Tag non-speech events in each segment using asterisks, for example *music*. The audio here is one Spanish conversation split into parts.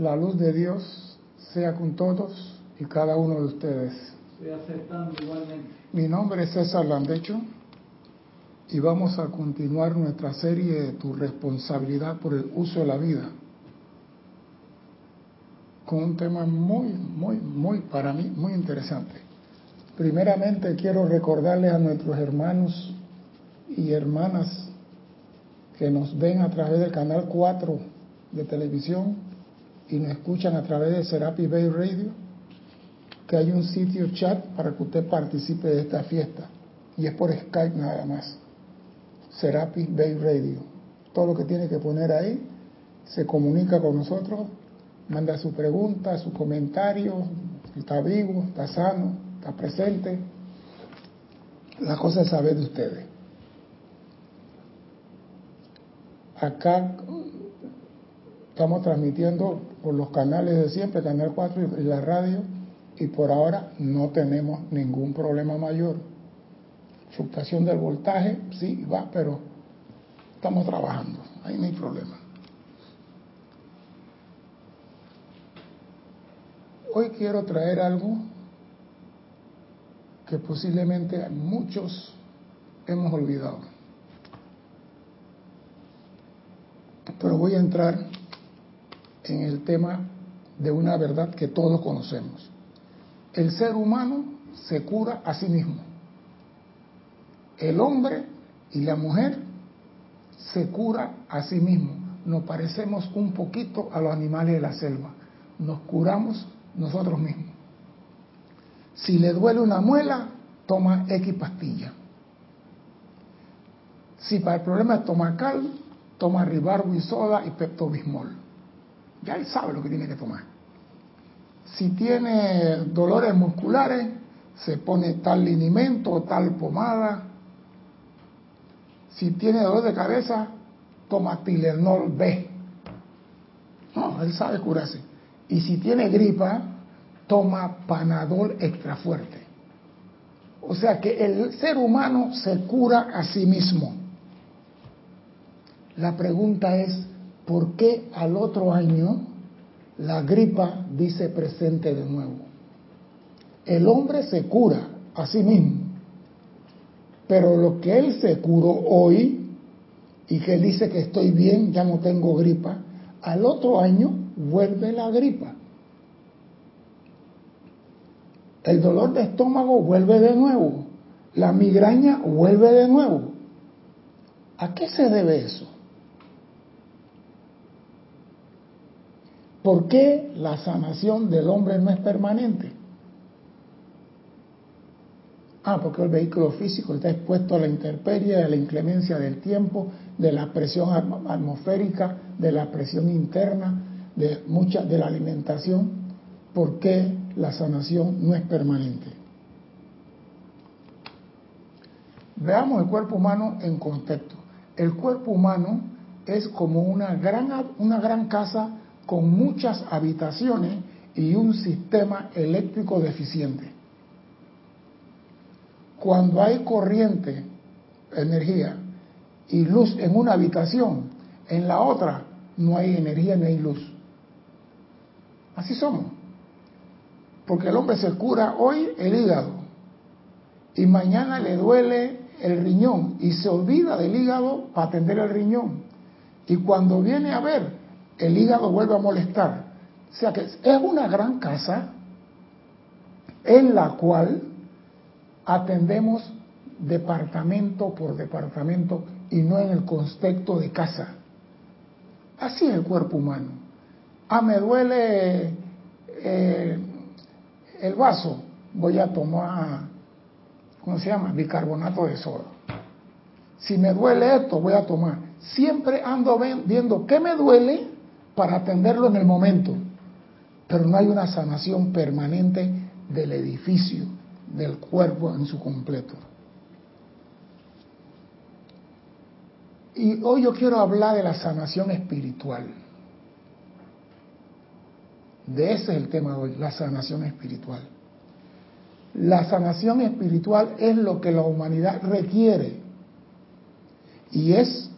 La luz de Dios sea con todos y cada uno de ustedes. Estoy aceptando igualmente. Mi nombre es César Landecho y vamos a continuar nuestra serie de Tu responsabilidad por el uso de la vida con un tema muy, muy, muy, para mí, muy interesante. Primeramente quiero recordarles a nuestros hermanos y hermanas que nos ven a través del canal 4 de televisión y nos escuchan a través de Serapi Bay Radio, que hay un sitio chat para que usted participe de esta fiesta. Y es por Skype nada más. Serapi Bay Radio. Todo lo que tiene que poner ahí se comunica con nosotros, manda su pregunta, su comentario, está vivo, está sano, está presente. La cosa es saber de ustedes. Acá estamos transmitiendo por los canales de siempre, Canal 4 y la radio, y por ahora no tenemos ningún problema mayor. Fluctuación del voltaje, sí, va, pero estamos trabajando, ahí no hay problema. Hoy quiero traer algo que posiblemente muchos hemos olvidado. Pero voy a entrar en el tema de una verdad que todos conocemos. El ser humano se cura a sí mismo. El hombre y la mujer se cura a sí mismo. Nos parecemos un poquito a los animales de la selva. Nos curamos nosotros mismos. Si le duele una muela, toma X pastilla. Si para el problema estomacal, toma ribarbuisoda y peptobismol. Ya él sabe lo que tiene que tomar. Si tiene dolores musculares, se pone tal linimento o tal pomada. Si tiene dolor de cabeza, toma Tilenol B. No, él sabe curarse. Y si tiene gripa, toma Panadol extra fuerte. O sea que el ser humano se cura a sí mismo. La pregunta es, ¿por qué al otro año la gripa dice presente de nuevo? El hombre se cura a sí mismo, pero lo que él se curó hoy y que dice que estoy bien, ya no tengo gripa, al otro año vuelve la gripa. El dolor de estómago vuelve de nuevo. La migraña vuelve de nuevo. ¿A qué se debe eso? ¿Por qué la sanación del hombre no es permanente? Ah, porque el vehículo físico está expuesto a la intemperie, a la inclemencia del tiempo, de la presión atmosférica, de la presión interna, de mucha de la alimentación. ¿Por qué la sanación no es permanente? Veamos el cuerpo humano en contexto. El cuerpo humano es como una gran, una gran casa con muchas habitaciones y un sistema eléctrico deficiente. Cuando hay corriente, energía y luz en una habitación, en la otra no hay energía ni hay luz. Así somos. Porque el hombre se cura hoy el hígado y mañana le duele el riñón y se olvida del hígado para atender el riñón. Y cuando viene a ver, el hígado vuelve a molestar. O sea que es una gran casa en la cual atendemos departamento por departamento y no en el contexto de casa. Así es el cuerpo humano. Ah, me duele eh, el vaso, voy a tomar, ¿cómo se llama? Bicarbonato de soda. Si me duele esto, voy a tomar. Siempre ando viendo qué me duele para atenderlo en el momento, pero no hay una sanación permanente del edificio, del cuerpo en su completo. Y hoy yo quiero hablar de la sanación espiritual. De ese es el tema de hoy, la sanación espiritual. La sanación espiritual es lo que la humanidad requiere y es,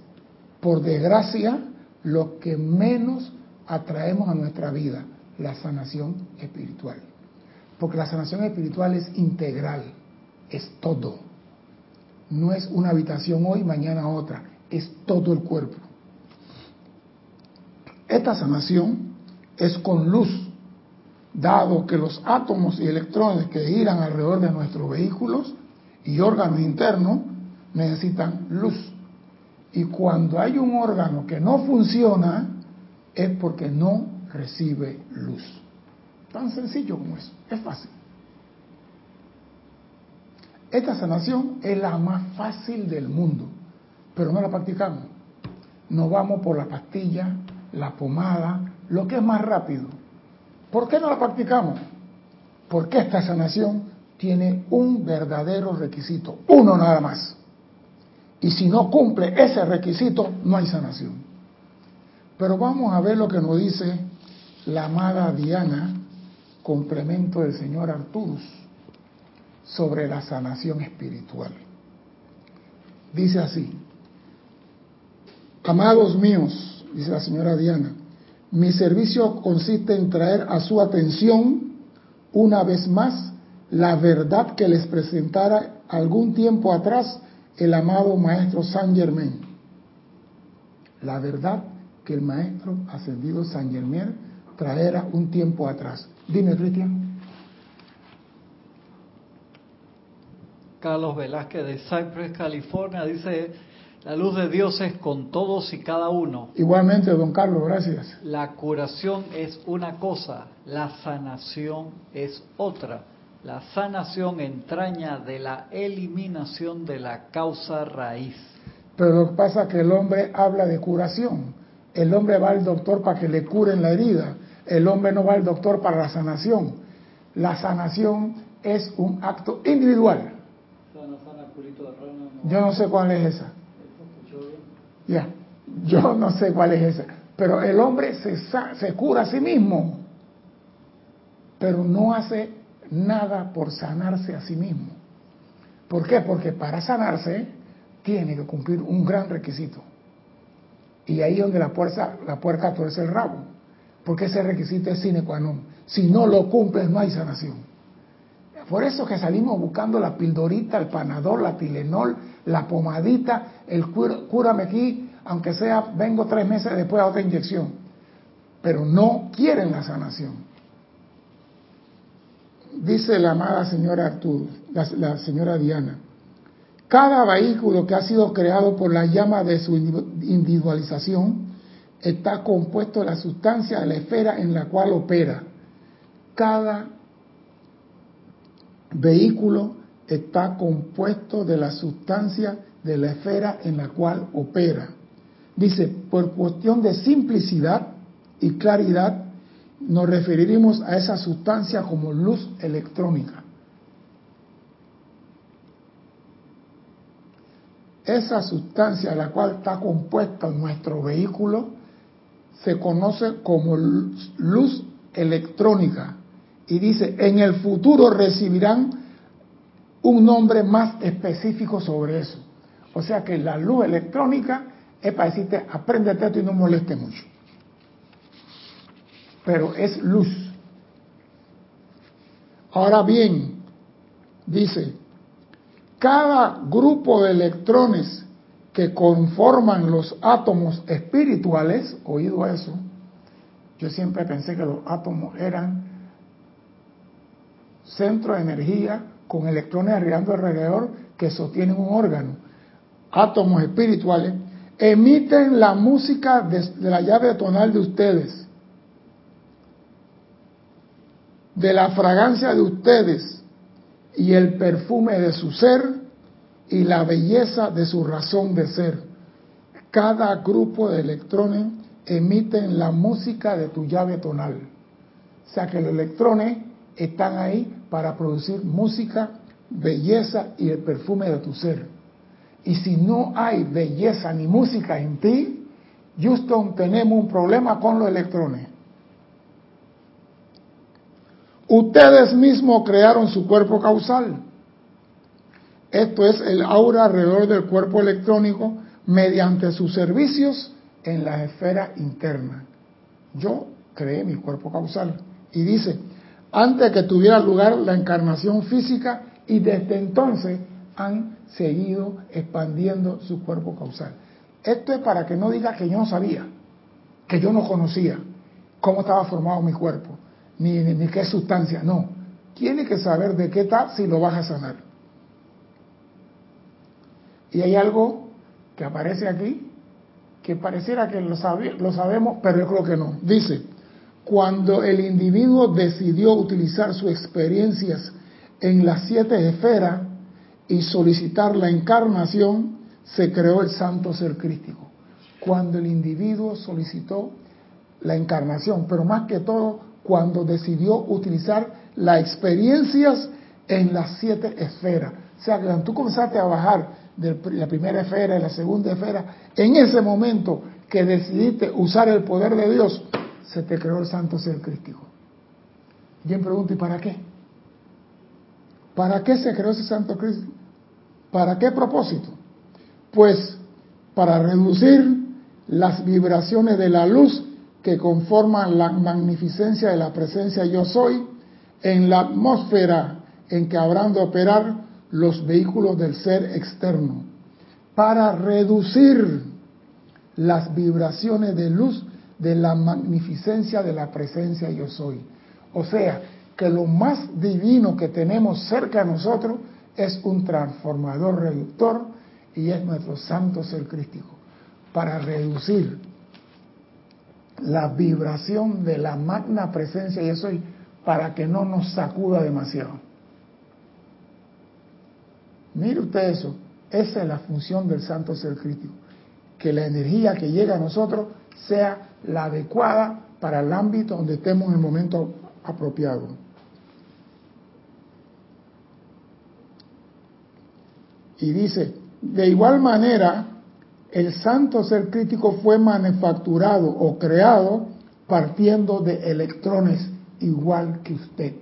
por desgracia, lo que menos atraemos a nuestra vida la sanación espiritual. Porque la sanación espiritual es integral, es todo. No es una habitación hoy, mañana otra, es todo el cuerpo. Esta sanación es con luz, dado que los átomos y electrones que giran alrededor de nuestros vehículos y órganos internos necesitan luz. Y cuando hay un órgano que no funciona, es porque no recibe luz. Tan sencillo como eso, es fácil. Esta sanación es la más fácil del mundo, pero no la practicamos. Nos vamos por la pastilla, la pomada, lo que es más rápido. ¿Por qué no la practicamos? Porque esta sanación tiene un verdadero requisito, uno nada más. Y si no cumple ese requisito, no hay sanación. Pero vamos a ver lo que nos dice la amada Diana, complemento del señor Arturus, sobre la sanación espiritual. Dice así, amados míos, dice la señora Diana, mi servicio consiste en traer a su atención una vez más la verdad que les presentara algún tiempo atrás el amado maestro Saint Germain. La verdad que el maestro ascendido San Germain traera un tiempo atrás. Dime, Cristian. Carlos Velázquez de Cypress, California, dice, la luz de Dios es con todos y cada uno. Igualmente, don Carlos, gracias. La curación es una cosa, la sanación es otra. La sanación entraña de la eliminación de la causa raíz. Pero lo que pasa es que el hombre habla de curación. El hombre va al doctor para que le curen la herida. El hombre no va al doctor para la sanación. La sanación es un acto individual. Yo no sé cuál es esa. Ya, yo no sé cuál es esa. Pero el hombre se, se cura a sí mismo, pero no hace nada por sanarse a sí mismo. ¿Por qué? Porque para sanarse tiene que cumplir un gran requisito. Y ahí es donde la puerta, la puerca torce el rabo. Porque ese requisito es sine qua non. Si no lo cumples, no hay sanación. Por eso que salimos buscando la pildorita, el panador, la tilenol, la pomadita, el cúrame aquí, aunque sea, vengo tres meses después a otra inyección. Pero no quieren la sanación dice la amada señora Arturo, la, señora Diana, cada vehículo que ha sido creado por la llama de su individualización está compuesto de la sustancia de la esfera en la cual opera. Cada vehículo está compuesto de la sustancia de la esfera en la cual opera. Dice, por cuestión de simplicidad y claridad, nos referiremos a esa sustancia como luz electrónica. Esa sustancia la cual está compuesta nuestro vehículo se conoce como luz electrónica y dice, en el futuro recibirán un nombre más específico sobre eso. O sea que la luz electrónica es para decirte, apréndete esto y no moleste mucho pero es luz. Ahora bien, dice, cada grupo de electrones que conforman los átomos espirituales, oído eso, yo siempre pensé que los átomos eran centro de energía con electrones arriando alrededor que sostienen un órgano. Átomos espirituales emiten la música de, de la llave tonal de ustedes de la fragancia de ustedes y el perfume de su ser y la belleza de su razón de ser. Cada grupo de electrones emiten la música de tu llave tonal. O sea que los electrones están ahí para producir música, belleza y el perfume de tu ser. Y si no hay belleza ni música en ti, Houston, tenemos un problema con los electrones. Ustedes mismos crearon su cuerpo causal. Esto es el aura alrededor del cuerpo electrónico mediante sus servicios en la esfera interna. yo creé mi cuerpo causal. Y dice, antes que tuviera lugar la encarnación física y desde entonces han seguido expandiendo su cuerpo causal. Esto es para que no diga que yo no sabía, que yo no conocía cómo estaba formado mi cuerpo, ni, ni, qué sustancia, no. Tiene que saber de qué está si lo vas a sanar. Y hay algo que aparece aquí que pareciera que lo, lo sabemos, pero yo creo que no. Dice, cuando el individuo decidió utilizar sus experiencias en las siete esferas y solicitar la encarnación, se creó el santo ser crístico. Cuando el individuo solicitó la encarnación, pero más que todo cuando decidió utilizar las experiencias en las siete esferas. O sea, que cuando tú comenzaste a bajar de la primera esfera y la segunda esfera, en ese momento que decidiste usar el poder de Dios, se te creó el santo ser crístico. Yo me pregunto, ¿y para qué? ¿Para qué se creó ese santo crístico? ¿Para qué propósito? Pues para reducir las vibraciones de la luz que conforman la magnificencia de la presencia yo soy en la atmósfera en que habrán de operar los vehículos del ser externo, para reducir las vibraciones de luz de la magnificencia de la presencia yo soy. O sea, que lo más divino que tenemos cerca de nosotros es un transformador reductor y es nuestro santo ser crístico, para reducir la vibración de la magna presencia yo soy, para que no nos sacuda demasiado. Mire usted eso, esa es la función del santo ser crítico, que la energía que llega a nosotros sea la adecuada para el ámbito donde estemos en el momento apropiado. Y dice, de igual manera, el santo ser crítico fue manufacturado o creado partiendo de electrones igual que usted.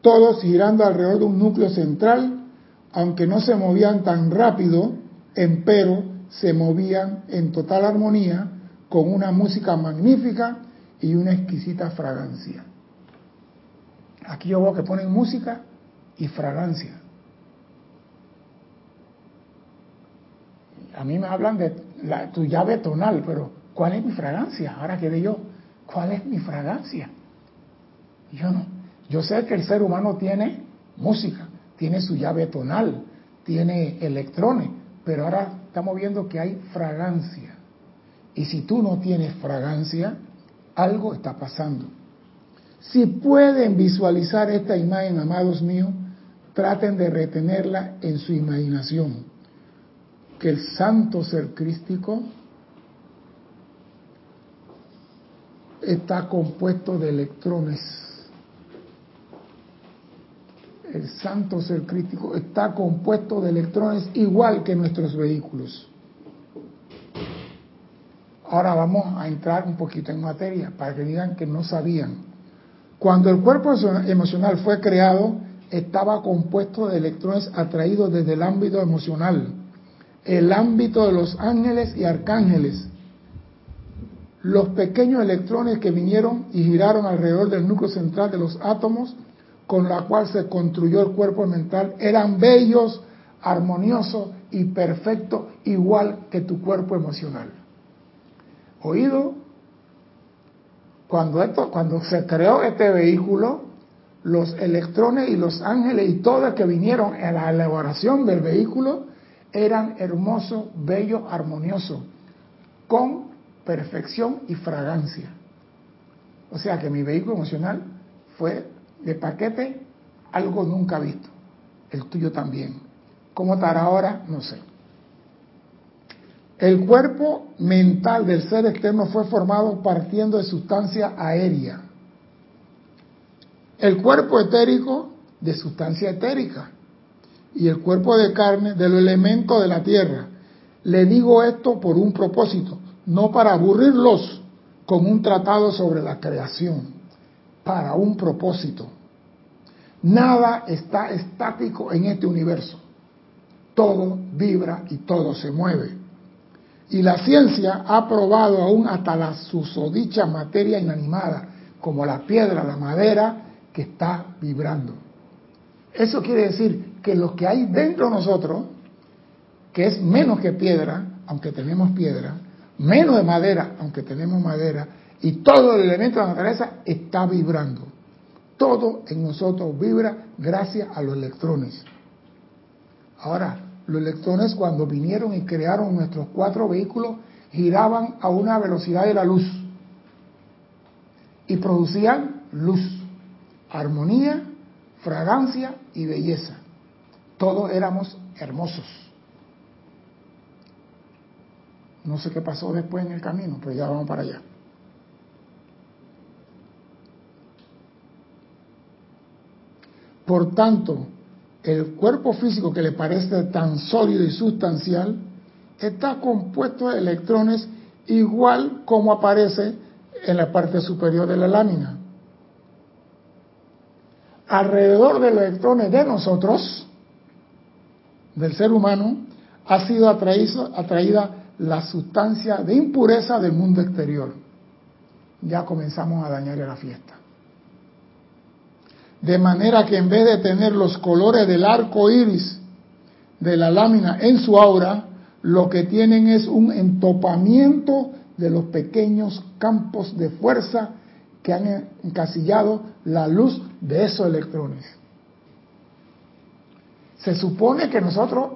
Todos girando alrededor de un núcleo central, aunque no se movían tan rápido, empero se movían en total armonía con una música magnífica y una exquisita fragancia. Aquí yo veo que ponen música y fragancia. A mí me hablan de tu llave tonal, pero ¿cuál es mi fragancia? Ahora que yo, ¿cuál es mi fragancia? Yo no. Yo sé que el ser humano tiene música, tiene su llave tonal, tiene electrones, pero ahora estamos viendo que hay fragancia. Y si tú no tienes fragancia, algo está pasando. Si pueden visualizar esta imagen, amados míos, traten de retenerla en su imaginación. Que el santo ser crístico está compuesto de electrones. El santo ser crítico está compuesto de electrones igual que nuestros vehículos. Ahora vamos a entrar un poquito en materia para que digan que no sabían. Cuando el cuerpo emocional fue creado, estaba compuesto de electrones atraídos desde el ámbito emocional, el ámbito de los ángeles y arcángeles. Los pequeños electrones que vinieron y giraron alrededor del núcleo central de los átomos, con la cual se construyó el cuerpo mental, eran bellos, armoniosos y perfectos, igual que tu cuerpo emocional oído, cuando, esto, cuando se creó este vehículo, los electrones y los ángeles y todos que vinieron en la elaboración del vehículo eran hermosos, bellos, armoniosos, con perfección y fragancia. O sea que mi vehículo emocional fue de paquete algo nunca visto. El tuyo también. ¿Cómo estará ahora? No sé. El cuerpo mental del ser externo fue formado partiendo de sustancia aérea. El cuerpo etérico de sustancia etérica. Y el cuerpo de carne de los elementos de la tierra. Le digo esto por un propósito, no para aburrirlos con un tratado sobre la creación, para un propósito. Nada está estático en este universo. Todo vibra y todo se mueve. Y la ciencia ha probado aún hasta la susodicha materia inanimada, como la piedra, la madera, que está vibrando. Eso quiere decir que lo que hay dentro de nosotros, que es menos que piedra, aunque tenemos piedra, menos de madera, aunque tenemos madera, y todo el elemento de la naturaleza está vibrando. Todo en nosotros vibra gracias a los electrones. Ahora, los electrones cuando vinieron y crearon nuestros cuatro vehículos giraban a una velocidad de la luz y producían luz, armonía, fragancia y belleza. Todos éramos hermosos. No sé qué pasó después en el camino, pero ya vamos para allá. Por tanto, el cuerpo físico que le parece tan sólido y sustancial está compuesto de electrones igual como aparece en la parte superior de la lámina. Alrededor de los electrones de nosotros, del ser humano, ha sido atraída la sustancia de impureza del mundo exterior. Ya comenzamos a dañar la fiesta. De manera que en vez de tener los colores del arco iris de la lámina en su aura, lo que tienen es un entopamiento de los pequeños campos de fuerza que han encasillado la luz de esos electrones. Se supone que nosotros,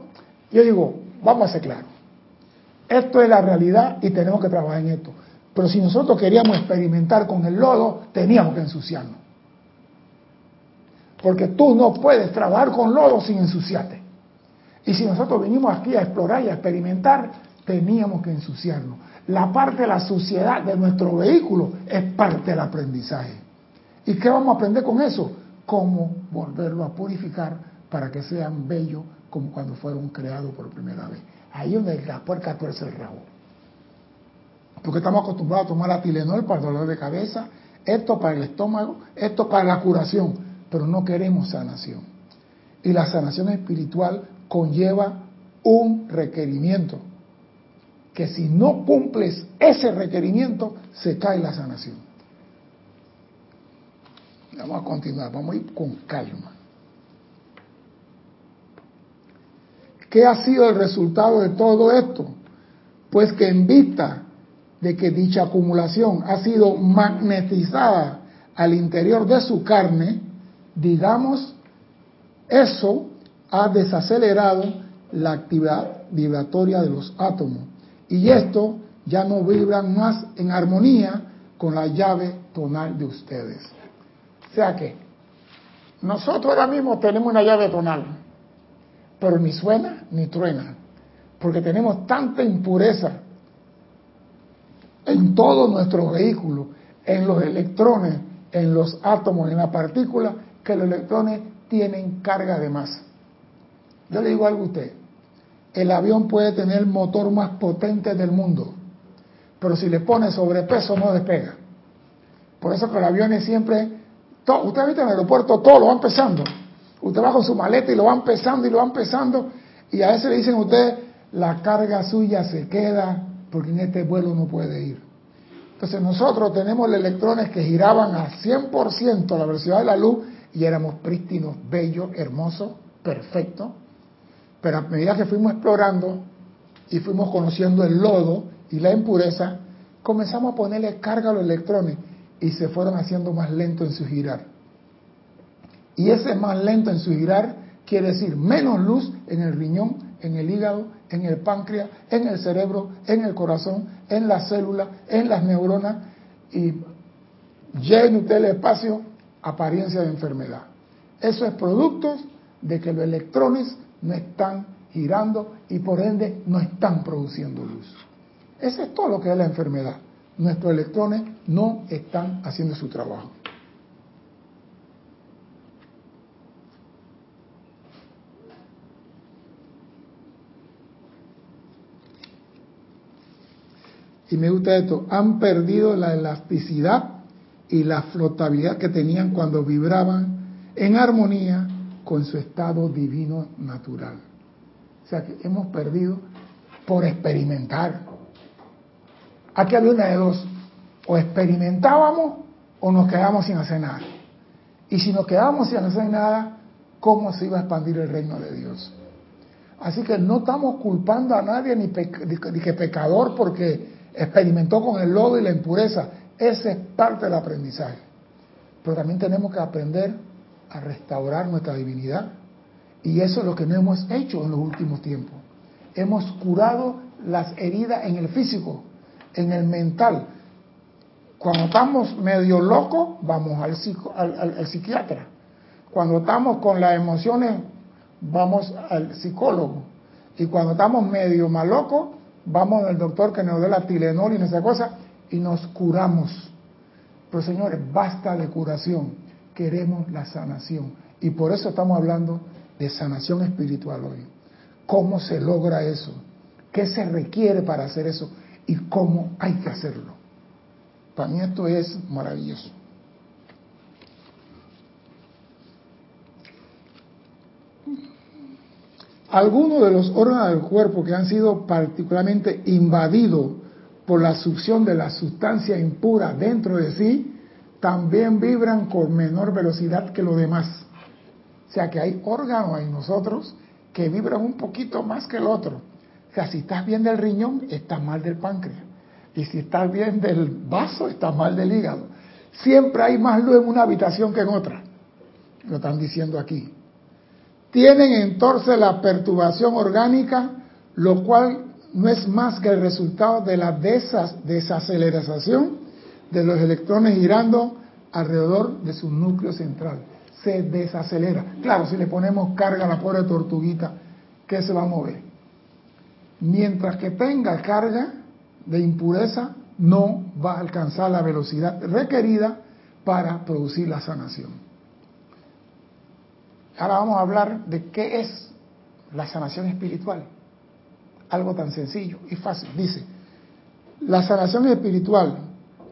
yo digo, vamos a ser claros, esto es la realidad y tenemos que trabajar en esto. Pero si nosotros queríamos experimentar con el lodo, teníamos que ensuciarnos. Porque tú no puedes trabajar con lodo sin ensuciarte. Y si nosotros vinimos aquí a explorar y a experimentar, teníamos que ensuciarnos. La parte de la suciedad de nuestro vehículo es parte del aprendizaje. ¿Y qué vamos a aprender con eso? Cómo volverlo a purificar para que sean bellos como cuando fueron creados por primera vez. Ahí donde la puerca tuerce el rabo. Porque estamos acostumbrados a tomar la Tilenol para el dolor de cabeza, esto para el estómago, esto para la curación pero no queremos sanación. Y la sanación espiritual conlleva un requerimiento, que si no cumples ese requerimiento, se cae la sanación. Vamos a continuar, vamos a ir con calma. ¿Qué ha sido el resultado de todo esto? Pues que en vista de que dicha acumulación ha sido magnetizada al interior de su carne, digamos, eso ha desacelerado la actividad vibratoria de los átomos y esto ya no vibran más en armonía con la llave tonal de ustedes. O sea que nosotros ahora mismo tenemos una llave tonal, pero ni suena ni truena, porque tenemos tanta impureza en todo nuestro vehículo, en los electrones, en los átomos, en la partícula, que los electrones tienen carga de masa. Yo le digo algo a usted, el avión puede tener el motor más potente del mundo, pero si le pone sobrepeso no despega. Por eso que los aviones siempre, usted ha visto en el aeropuerto, todo lo van pesando. Usted va con su maleta y lo van pesando y lo van pesando y a veces le dicen a usted, la carga suya se queda porque en este vuelo no puede ir. Entonces nosotros tenemos electrones que giraban a 100% a la velocidad de la luz y éramos prístinos, bellos, hermosos, perfectos. Pero a medida que fuimos explorando y fuimos conociendo el lodo y la impureza, comenzamos a ponerle carga a los electrones y se fueron haciendo más lentos en su girar. Y ese más lento en su girar quiere decir menos luz en el riñón, en el hígado, en el páncreas, en el cerebro, en el corazón, en las células, en las neuronas y llene usted el espacio apariencia de enfermedad. Eso es producto de que los electrones no están girando y por ende no están produciendo luz. Eso es todo lo que es la enfermedad. Nuestros electrones no están haciendo su trabajo. Y me gusta esto, han perdido la elasticidad y la flotabilidad que tenían cuando vibraban en armonía con su estado divino natural. O sea que hemos perdido por experimentar. Aquí había una de dos. O experimentábamos o nos quedábamos sin hacer nada. Y si nos quedábamos sin hacer nada, ¿cómo se iba a expandir el reino de Dios? Así que no estamos culpando a nadie ni, que pecador porque experimentó con el lodo y la impureza. Ese es parte del aprendizaje. Pero también tenemos que aprender a restaurar nuestra divinidad. Y eso es lo que no hemos hecho en los últimos tiempos. Hemos curado las heridas en el físico, en el mental. Cuando estamos medio locos, vamos al, al psiquiatra. Cuando estamos con las emociones vamos al psicólogo. Y cuando estamos medio malocos, vamos al doctor que nos dé la Tilenol y esa cosa y nos curamos. Pero señores, basta de curación. Queremos la sanación. Y por eso estamos hablando de sanación espiritual hoy. ¿Cómo se logra eso? ¿Qué se requiere para hacer eso? ¿Y cómo hay que hacerlo? Para mí esto es maravilloso. Algunos de los órganos del cuerpo que han sido particularmente invadidos por la succión de la sustancia impura dentro de sí, también vibran con menor velocidad que los demás. O sea que hay órganos en nosotros que vibran un poquito más que el otro. O sea, si estás bien del riñón, estás mal del páncreas. Y si estás bien del vaso, estás mal del hígado. Siempre hay más luz en una habitación que en otra. Lo están diciendo aquí tienen entonces la perturbación orgánica, lo cual no es más que el resultado de la desaceleración de los electrones girando alrededor de su núcleo central. Se desacelera. Claro, si le ponemos carga a la pobre tortuguita, ¿qué se va a mover? Mientras que tenga carga de impureza, no va a alcanzar la velocidad requerida para producir la sanación. Ahora vamos a hablar de qué es la sanación espiritual. Algo tan sencillo y fácil. Dice, la sanación espiritual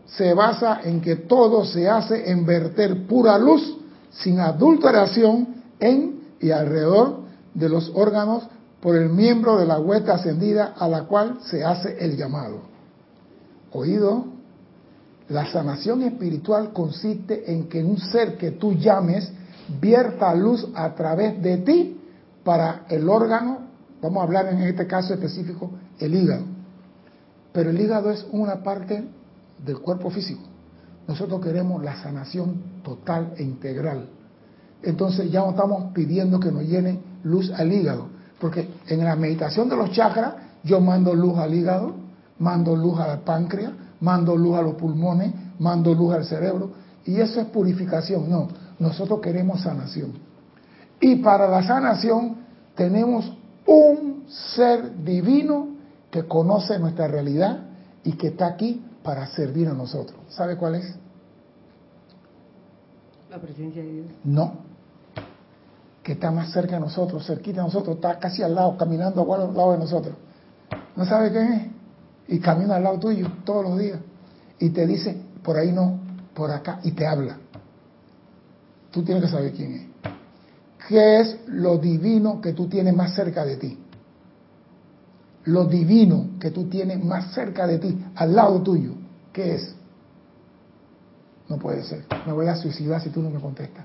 se basa en que todo se hace en verter pura luz sin adulteración en y alrededor de los órganos por el miembro de la hueta ascendida a la cual se hace el llamado. Oído, la sanación espiritual consiste en que un ser que tú llames vierta luz a través de ti para el órgano, vamos a hablar en este caso específico, el hígado. Pero el hígado es una parte del cuerpo físico. Nosotros queremos la sanación total e integral. Entonces ya no estamos pidiendo que nos llene luz al hígado, porque en la meditación de los chakras yo mando luz al hígado, mando luz al páncreas, mando luz a los pulmones, mando luz al cerebro, y eso es purificación. No, nosotros queremos sanación. Y para la sanación tenemos un ser divino que conoce nuestra realidad y que está aquí para servir a nosotros. ¿Sabe cuál es? La presencia de Dios. No. Que está más cerca de nosotros, cerquita de nosotros, está casi al lado, caminando al lado de nosotros. ¿No sabe quién es? Y camina al lado tuyo todos los días. Y te dice, por ahí no, por acá, y te habla tú tienes que saber quién es. ¿Qué es lo divino que tú tienes más cerca de ti? Lo divino que tú tienes más cerca de ti, al lado tuyo, ¿qué es? No puede ser. Me voy a suicidar si tú no me contestas.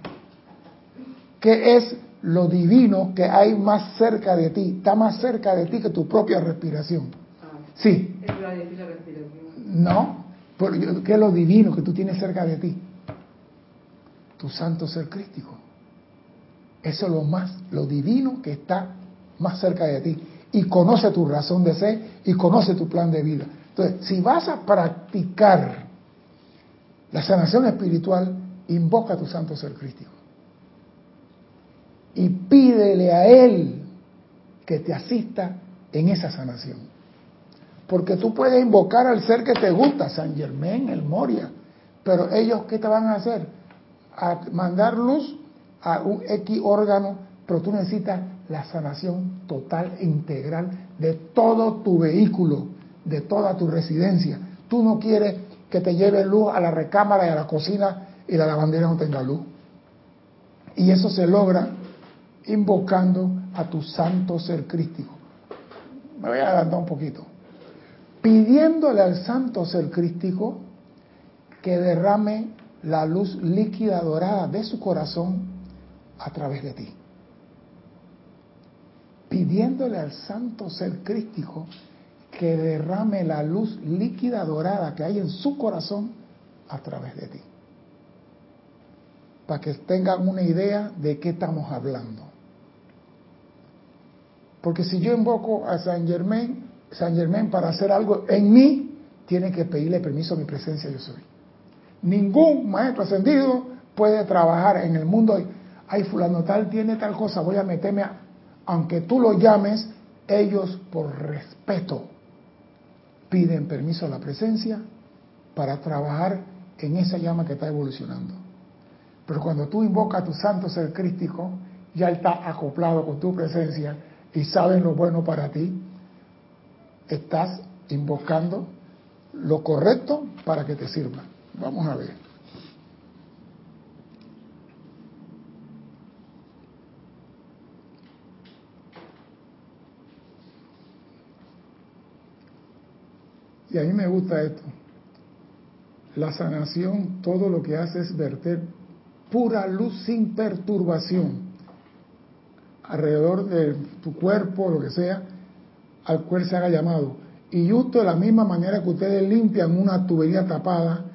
¿Qué es lo divino que hay más cerca de ti? Está más cerca de ti que tu propia respiración. Ah. sí. No. ¿Qué es lo divino que tú tienes cerca de ti? Tu santo ser crístico. Eso es lo más, lo divino que está más cerca de ti. Y conoce tu razón de ser y conoce tu plan de vida. Entonces, si vas a practicar la sanación espiritual, invoca a tu santo ser crístico. Y pídele a Él que te asista en esa sanación. Porque tú puedes invocar al ser que te gusta, San Germán, el Moria, pero ellos, ¿qué te van a hacer? A mandar luz a un X órgano, pero tú necesitas la sanación total e integral de todo tu vehículo, de toda tu residencia. Tú no quieres que te lleve luz a la recámara y a la cocina y la lavandera no tenga luz. Y eso se logra invocando a tu santo ser crístico. Me voy a adelantar un poquito. pidiéndole al santo ser crístico que derrame la luz líquida dorada de su corazón a través de ti. Pidiéndole al santo ser crístico que derrame la luz líquida dorada que hay en su corazón a través de ti. Para que tengan una idea de qué estamos hablando. Porque si yo invoco a San Germain, San Germain para hacer algo en mí, tiene que pedirle permiso a mi presencia yo soy. Ningún maestro ascendido puede trabajar en el mundo. Ay, fulano tal tiene tal cosa, voy a meterme a... Aunque tú lo llames, ellos por respeto piden permiso a la presencia para trabajar en esa llama que está evolucionando. Pero cuando tú invocas a tu santo ser crístico, ya está acoplado con tu presencia y saben lo bueno para ti, estás invocando lo correcto para que te sirva. Vamos a ver. Y a mí me gusta esto. La sanación todo lo que hace es verter pura luz sin perturbación alrededor de tu cuerpo, lo que sea, al cual se haga llamado. Y justo de la misma manera que ustedes limpian una tubería tapada,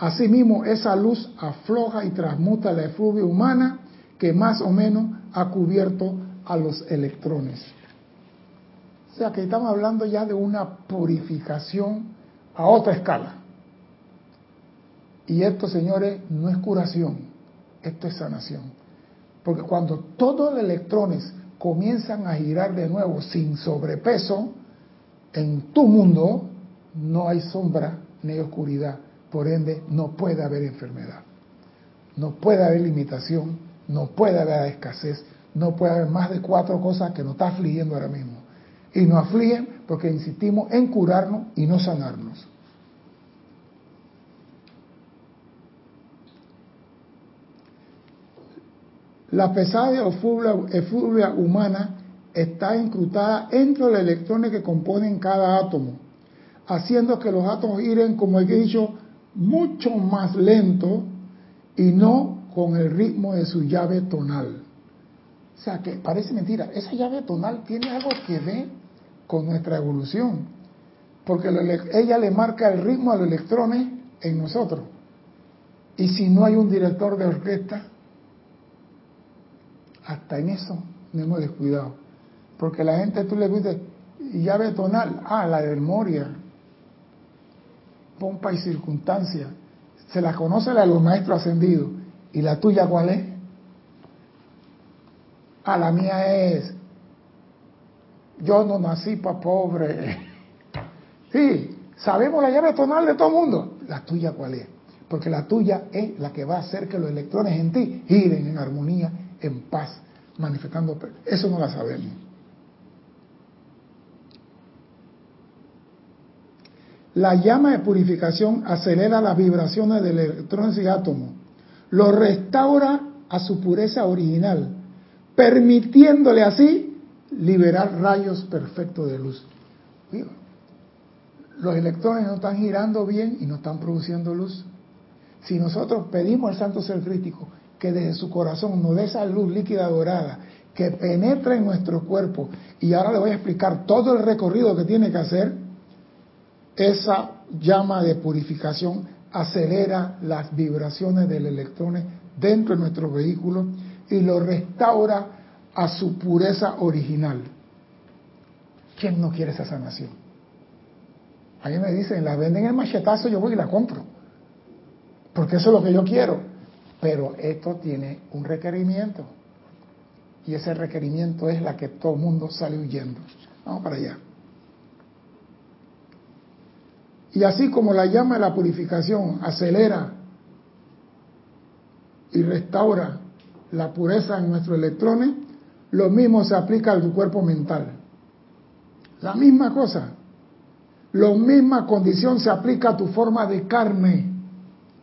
asimismo esa luz afloja y transmuta la efluvia humana que más o menos ha cubierto a los electrones. O sea que estamos hablando ya de una purificación a otra escala. Y esto, señores, no es curación, esto es sanación. Porque cuando todos los electrones comienzan a girar de nuevo sin sobrepeso, en tu mundo no hay sombra ni oscuridad. Por ende, no puede haber enfermedad. No puede haber limitación, no puede haber escasez, no puede haber más de cuatro cosas que nos está afligiendo ahora mismo y nos afligen porque insistimos en curarnos y no sanarnos. La pesada efluvia humana está incrustada entre los electrones que componen cada átomo, haciendo que los átomos giren, como he dicho, mucho más lento y no con el ritmo de su llave tonal. O sea, que parece mentira. Esa llave tonal tiene algo que ver con nuestra evolución. Porque ella le marca el ritmo a los electrones en nosotros. Y si no hay un director de orquesta, hasta en eso no hemos descuidado. Porque la gente tú le dices, llave tonal, ah, la de memoria, pompa y circunstancia. Se la conoce la de los maestros ascendidos. ¿Y la tuya cuál es? Ah, la mía es, yo no nací para pobre. *laughs* Sí, sabemos la llave tonal de todo el mundo. ¿La tuya cuál es? Porque la tuya es la que va a hacer que los electrones en ti giren en armonía, en paz, manifestando. Eso no la sabemos. La llama de purificación acelera las vibraciones de electrones y átomos, lo restaura a su pureza original permitiéndole así liberar rayos perfectos de luz. Los electrones no están girando bien y no están produciendo luz. Si nosotros pedimos al Santo Ser Crítico que desde su corazón nos dé esa luz líquida dorada que penetre en nuestro cuerpo, y ahora le voy a explicar todo el recorrido que tiene que hacer, esa llama de purificación acelera las vibraciones del electrón dentro de nuestro vehículo y lo restaura a su pureza original. ¿Quién no quiere esa sanación? A mí me dicen, la venden el machetazo, yo voy y la compro. Porque eso es lo que yo quiero. Pero esto tiene un requerimiento. Y ese requerimiento es la que todo el mundo sale huyendo. Vamos para allá. Y así como la llama de la purificación acelera y restaura la pureza en nuestros electrones, lo mismo se aplica al cuerpo mental. La misma cosa. La misma condición se aplica a tu forma de carne.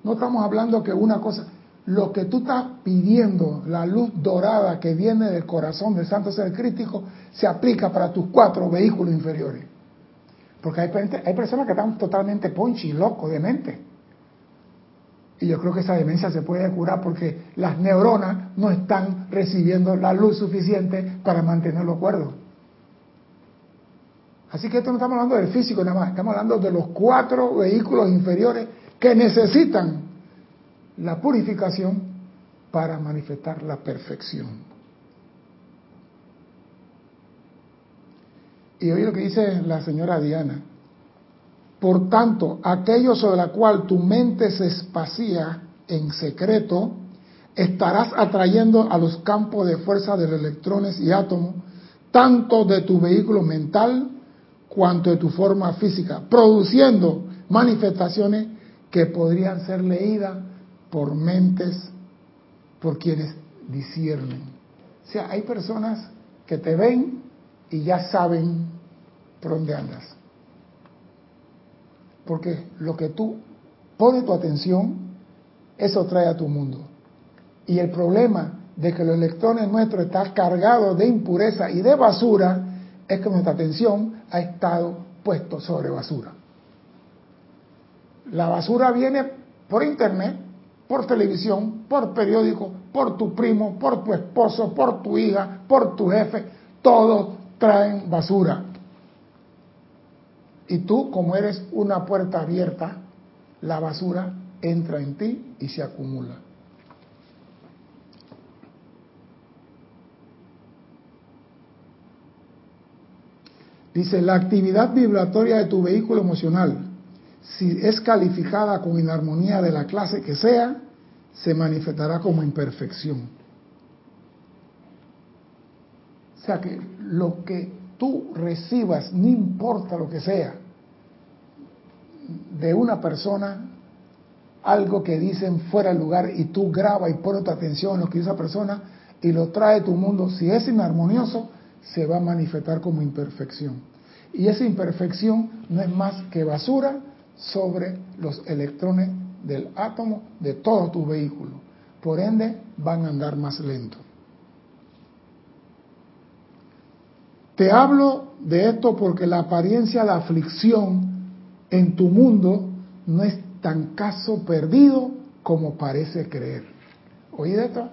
No estamos hablando que una cosa, lo que tú estás pidiendo, la luz dorada que viene del corazón del Santo Ser Crítico, se aplica para tus cuatro vehículos inferiores. Porque hay, hay personas que están totalmente ponchi, locos, de mente. Y yo creo que esa demencia se puede curar porque las neuronas no están recibiendo la luz suficiente para mantenerlo cuerdo. Así que esto no estamos hablando del físico nada más, estamos hablando de los cuatro vehículos inferiores que necesitan la purificación para manifestar la perfección. Y oye lo que dice la señora Diana. Por tanto, aquello sobre la cual tu mente se espacía en secreto, estarás atrayendo a los campos de fuerza de los electrones y átomos, tanto de tu vehículo mental cuanto de tu forma física, produciendo manifestaciones que podrían ser leídas por mentes, por quienes disciernen. O sea, hay personas que te ven y ya saben por dónde andas. Porque lo que tú pones tu atención, eso trae a tu mundo. Y el problema de que los electrones nuestros están cargados de impureza y de basura es que nuestra atención ha estado puesto sobre basura. La basura viene por internet, por televisión, por periódico, por tu primo, por tu esposo, por tu hija, por tu jefe. Todos traen basura. Y tú, como eres una puerta abierta, la basura entra en ti y se acumula. Dice, la actividad vibratoria de tu vehículo emocional, si es calificada con inarmonía de la clase que sea, se manifestará como imperfección. O sea que lo que tú recibas, no importa lo que sea, de una persona, algo que dicen fuera de lugar y tú grabas y pones tu atención en lo que esa persona y lo trae a tu mundo, si es inarmonioso, se va a manifestar como imperfección. Y esa imperfección no es más que basura sobre los electrones del átomo de todo tu vehículo. Por ende, van a andar más lento. Te hablo de esto porque la apariencia de aflicción en tu mundo no es tan caso perdido como parece creer. ¿Oí esto?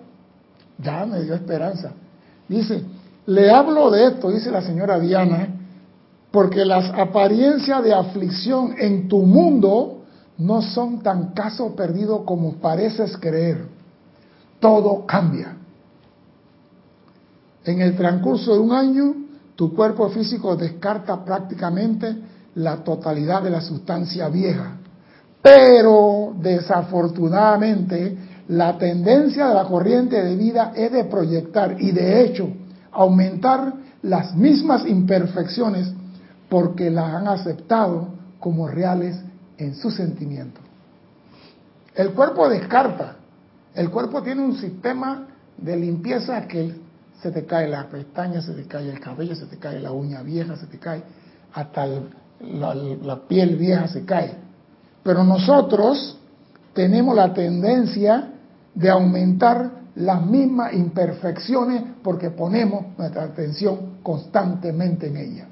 Ya me dio esperanza. Dice, le hablo de esto, dice la señora Diana, porque las apariencias de aflicción en tu mundo no son tan caso perdido como pareces creer. Todo cambia. En el transcurso de un año, tu cuerpo físico descarta prácticamente la totalidad de la sustancia vieja. Pero desafortunadamente la tendencia de la corriente de vida es de proyectar y de hecho aumentar las mismas imperfecciones porque las han aceptado como reales en su sentimiento. El cuerpo descarta, el cuerpo tiene un sistema de limpieza que se te cae la pestaña, se te cae el cabello, se te cae la uña vieja, se te cae, hasta la, la piel vieja se cae. Pero nosotros tenemos la tendencia de aumentar las mismas imperfecciones porque ponemos nuestra atención constantemente en ella.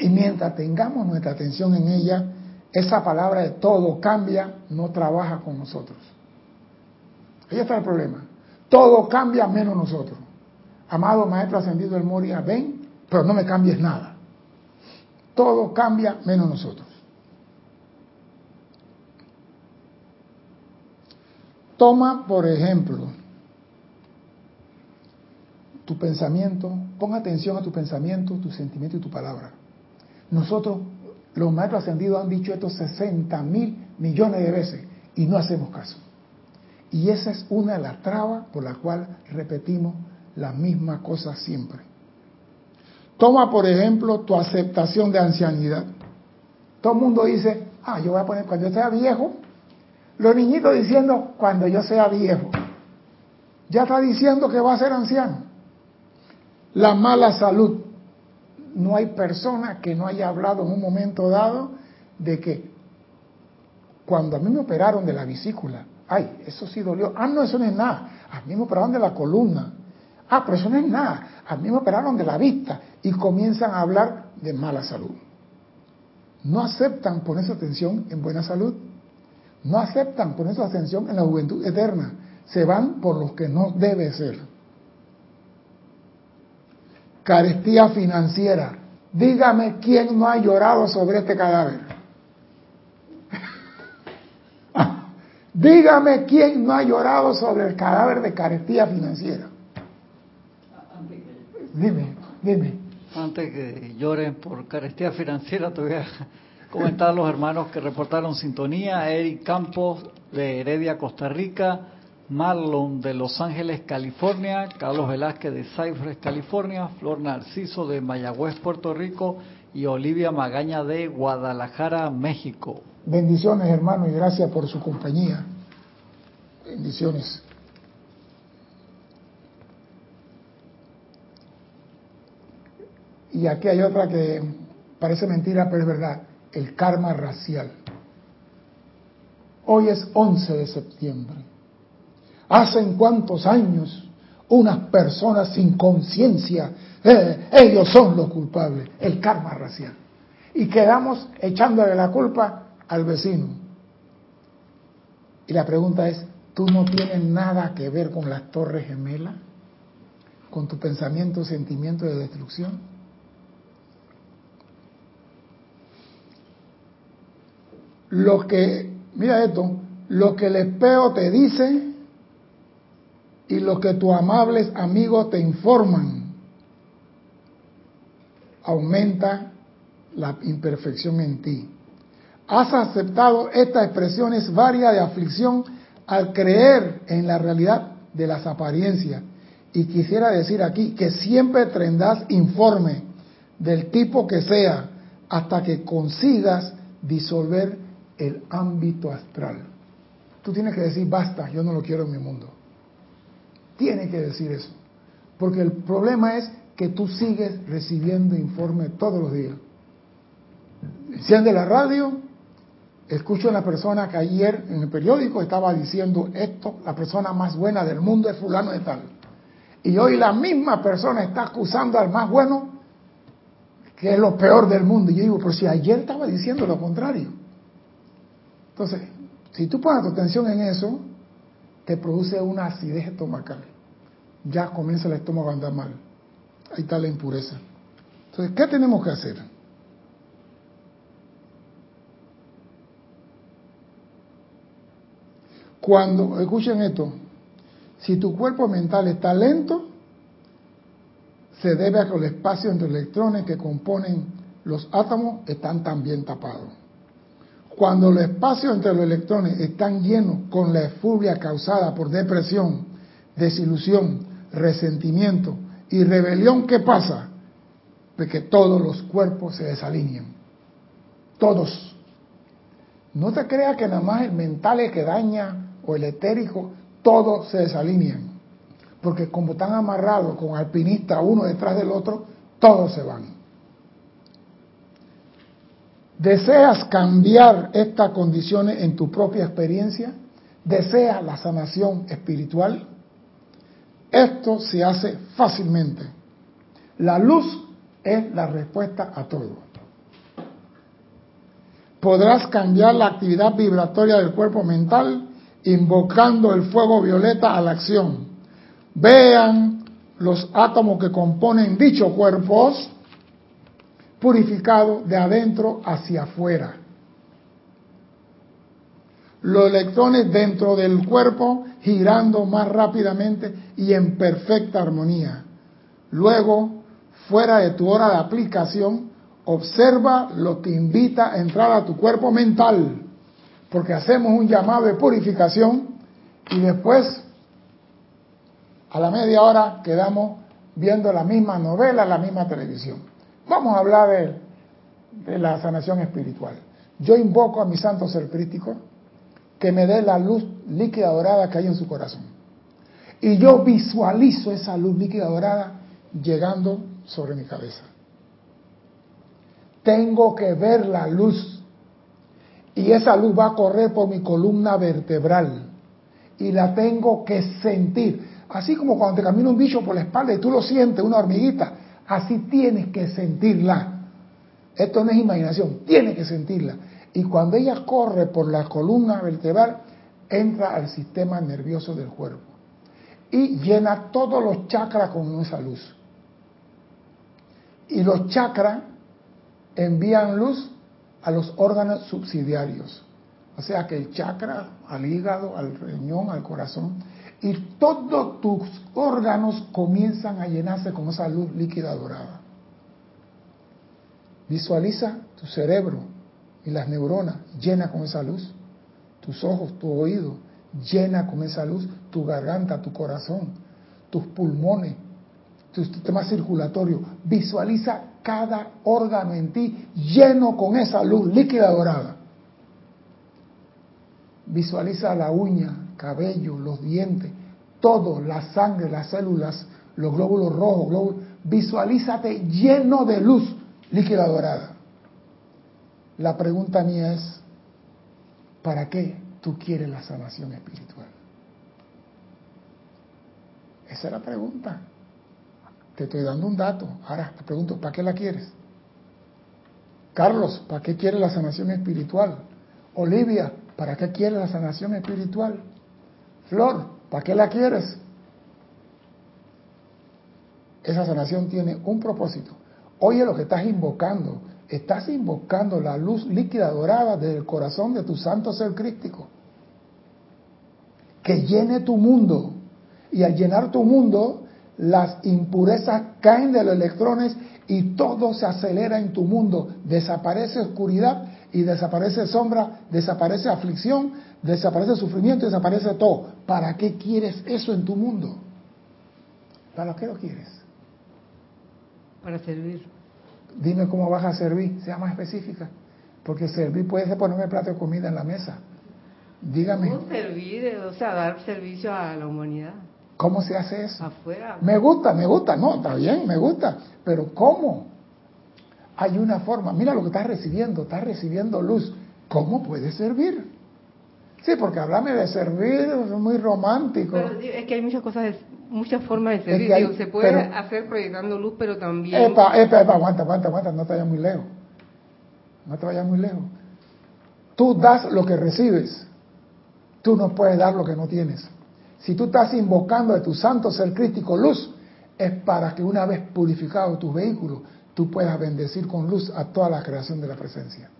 Y mientras tengamos nuestra atención en ella, esa palabra de todo cambia no trabaja con nosotros. Ahí está el problema. Todo cambia menos nosotros. Amado Maestro Ascendido del Moria, ven, pero no me cambies nada. Todo cambia menos nosotros. Toma, por ejemplo, tu pensamiento, pon atención a tu pensamiento, tu sentimiento y tu palabra. Nosotros, los maestros ascendidos, han dicho esto 60 mil millones de veces y no hacemos caso. Y esa es una de las trabas por la cual repetimos la misma cosa siempre. Toma, por ejemplo, tu aceptación de ancianidad. Todo el mundo dice, ah, yo voy a poner cuando yo sea viejo. Los niñitos diciendo, cuando yo sea viejo. Ya está diciendo que va a ser anciano. La mala salud. No hay persona que no haya hablado en un momento dado de que cuando a mí me operaron de la vesícula, Ay, eso sí dolió. Ah, no, eso no es nada. A mí me operaron de la columna. Ah, pero eso no es nada. A mí me operaron de la vista. Y comienzan a hablar de mala salud. no aceptan poner su atención en buena salud, no aceptan poner su atención en la juventud eterna, se van por lo que no debe ser. Carestía financiera. Dígame quién no ha llorado sobre este cadáver. Dígame quién no ha llorado sobre el cadáver de carestía financiera. Dime, dime. Antes que lloren por carestía financiera, te voy a comentar a los hermanos que reportaron sintonía. Eric Campos de Heredia, Costa Rica. Marlon de Los Ángeles, California. Carlos Velázquez de Cypress, California. Flor Narciso de Mayagüez, Puerto Rico. Y Olivia Magaña de Guadalajara, México. Bendiciones, hermano, y gracias por su compañía. Bendiciones. Y aquí hay otra que parece mentira, pero es verdad. El karma racial. Hoy es 11 de septiembre. ¿Hacen cuántos años unas personas sin conciencia, eh, ellos son los culpables? El karma racial. Y quedamos echándole la culpa al vecino. Y la pregunta es, ¿tú no tienes nada que ver con las torres gemelas? ¿Con tu pensamiento, sentimiento de destrucción? Lo que, mira esto, lo que el espejo te dice y lo que tus amables amigos te informan aumenta la imperfección en ti. Has aceptado estas expresiones varias de aflicción al creer en la realidad de las apariencias. Y quisiera decir aquí que siempre tendrás informe del tipo que sea hasta que consigas disolver el ámbito astral. Tú tienes que decir, basta, yo no lo quiero en mi mundo. Tienes que decir eso. Porque el problema es que tú sigues recibiendo informe todos los días. Enciende la radio Escucho a una persona que ayer en el periódico estaba diciendo esto, la persona más buena del mundo es fulano de tal. Y hoy la misma persona está acusando al más bueno, que es lo peor del mundo. Y yo digo, pero si ayer estaba diciendo lo contrario. Entonces, si tú pones tu atención en eso, te produce una acidez estomacal. Ya comienza el estómago a andar mal. Ahí está la impureza. Entonces, ¿qué tenemos que hacer? Cuando, escuchen esto, si tu cuerpo mental está lento, se debe a que el espacio entre electrones que componen los átomos están también tapados. Cuando los espacios entre los electrones están llenos con la efluvia causada por depresión, desilusión, resentimiento y rebelión, ¿qué pasa? De que todos los cuerpos se desalinean. Todos. No te creas que nada más el mental es que daña o el etérico, todos se desalinean. Porque como están amarrados con alpinistas uno detrás del otro, todos se van. ¿Deseas cambiar estas condiciones en tu propia experiencia? ¿Deseas la sanación espiritual? Esto se hace fácilmente. La luz es la respuesta a todo. Podrás cambiar la actividad vibratoria del cuerpo mental invocando el fuego violeta a la acción. Vean los átomos que componen dichos cuerpos purificados de adentro hacia afuera. Los electrones dentro del cuerpo girando más rápidamente y en perfecta armonía. Luego, fuera de tu hora de aplicación, observa lo que invita a entrar a tu cuerpo mental porque hacemos un llamado de purificación y después a la media hora quedamos viendo la misma novela, la misma televisión. Vamos a hablar de, de la sanación espiritual. Yo invoco a mi santo ser crítico que me dé la luz líquida dorada que hay en su corazón. Y yo visualizo esa luz líquida dorada llegando sobre mi cabeza. Tengo que ver la luz y esa luz va a correr por mi columna vertebral y la tengo que sentir. Así como cuando te camina un bicho por la espalda y tú lo sientes, una hormiguita, así tienes que sentirla. Esto no es imaginación, tiene que sentirla. Y cuando ella corre por la columna vertebral, entra al sistema nervioso del cuerpo y llena todos los chakras con esa luz. Y los chakras envían luz a los órganos subsidiarios. O sea que el chakra al hígado, al riñón, al corazón, y todos tus órganos comienzan a llenarse con esa luz líquida dorada. Visualiza tu cerebro y las neuronas llena con esa luz, tus ojos, tu oído llena con esa luz, tu garganta, tu corazón, tus pulmones, tu sistema circulatorio. Visualiza cada órgano en ti lleno con esa luz líquida dorada. Visualiza la uña, cabello, los dientes, todo, la sangre, las células, los glóbulos rojos. Visualízate lleno de luz líquida dorada. La pregunta mía es, ¿para qué tú quieres la sanación espiritual? Esa es la pregunta. Te estoy dando un dato. Ahora te pregunto, ¿para qué la quieres? Carlos, ¿para qué quieres la sanación espiritual? Olivia, ¿para qué quieres la sanación espiritual? Flor, ¿para qué la quieres? Esa sanación tiene un propósito. Oye lo que estás invocando. Estás invocando la luz líquida dorada del corazón de tu santo ser crístico. Que llene tu mundo. Y al llenar tu mundo, las impurezas caen de los electrones y todo se acelera en tu mundo. Desaparece oscuridad y desaparece sombra, desaparece aflicción, desaparece sufrimiento, desaparece todo. ¿Para qué quieres eso en tu mundo? ¿Para qué lo quieres? Para servir. Dime cómo vas a servir, sea más específica. Porque servir puede ser ponerme plato de comida en la mesa. Dígame. ¿Cómo servir? O sea, dar servicio a la humanidad. ¿Cómo se hace eso? Afuera. Me gusta, me gusta, no, está bien, me gusta. Pero ¿cómo? Hay una forma. Mira lo que estás recibiendo, estás recibiendo luz. ¿Cómo puedes servir? Sí, porque hablarme de servir es muy romántico. Pero es que hay muchas cosas, muchas formas de servir. se puede hacer proyectando luz, pero también... Epa, epa, epa, aguanta, aguanta, aguanta, no te vayas muy lejos. No te vayas muy lejos. Tú das lo que recibes. Tú no puedes dar lo que no tienes. Si tú estás invocando de tu santo ser crítico luz, es para que una vez purificado tus vehículos, tú puedas bendecir con luz a toda la creación de la presencia.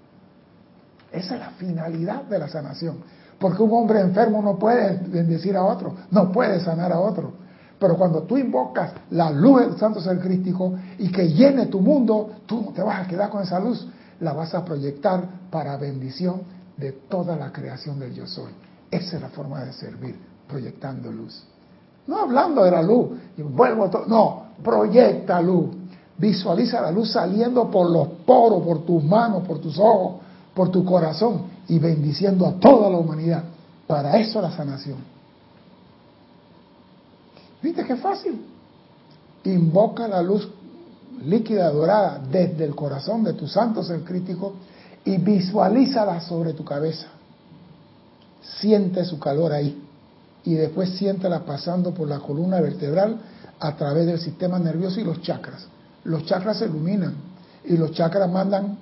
Esa es la finalidad de la sanación. Porque un hombre enfermo no puede bendecir a otro, no puede sanar a otro. Pero cuando tú invocas la luz del santo ser crístico y que llene tu mundo, tú no te vas a quedar con esa luz, la vas a proyectar para bendición de toda la creación del yo soy. Esa es la forma de servir, proyectando luz. No hablando de la luz, y vuelvo todo, no, proyecta luz. Visualiza la luz saliendo por los poros, por tus manos, por tus ojos, por tu corazón y bendiciendo a toda la humanidad. Para eso la sanación. ¿Viste qué fácil? Invoca la luz líquida dorada desde el corazón de tu santo ser crítico y visualízala sobre tu cabeza. Siente su calor ahí y después siéntela pasando por la columna vertebral a través del sistema nervioso y los chakras. Los chakras se iluminan y los chakras mandan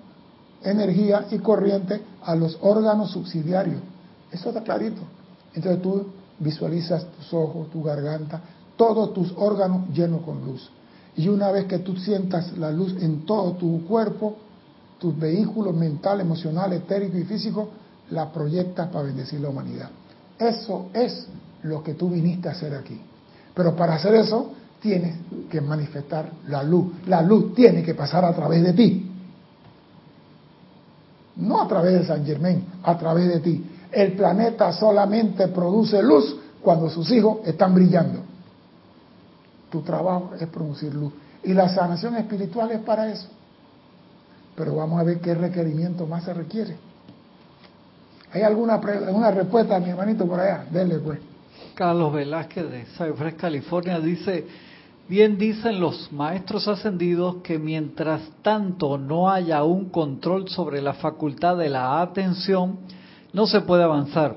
energía y corriente a los órganos subsidiarios. Eso está clarito. Entonces tú visualizas tus ojos, tu garganta, todos tus órganos llenos con luz. Y una vez que tú sientas la luz en todo tu cuerpo, tus vehículos mental, emocional, etérico y físico, la proyectas para bendecir la humanidad. Eso es lo que tú viniste a hacer aquí. Pero para hacer eso, tienes que manifestar la luz. La luz tiene que pasar a través de ti. No a través de San Germán, a través de ti. El planeta solamente produce luz cuando sus hijos están brillando. Tu trabajo es producir luz. Y la sanación espiritual es para eso. Pero vamos a ver qué requerimiento más se requiere. ¿Hay alguna, alguna respuesta, mi hermanito, por allá? Dele, pues. Carlos Velázquez de Cypress, California, dice, bien dicen los maestros ascendidos que mientras tanto no haya un control sobre la facultad de la atención, no se puede avanzar.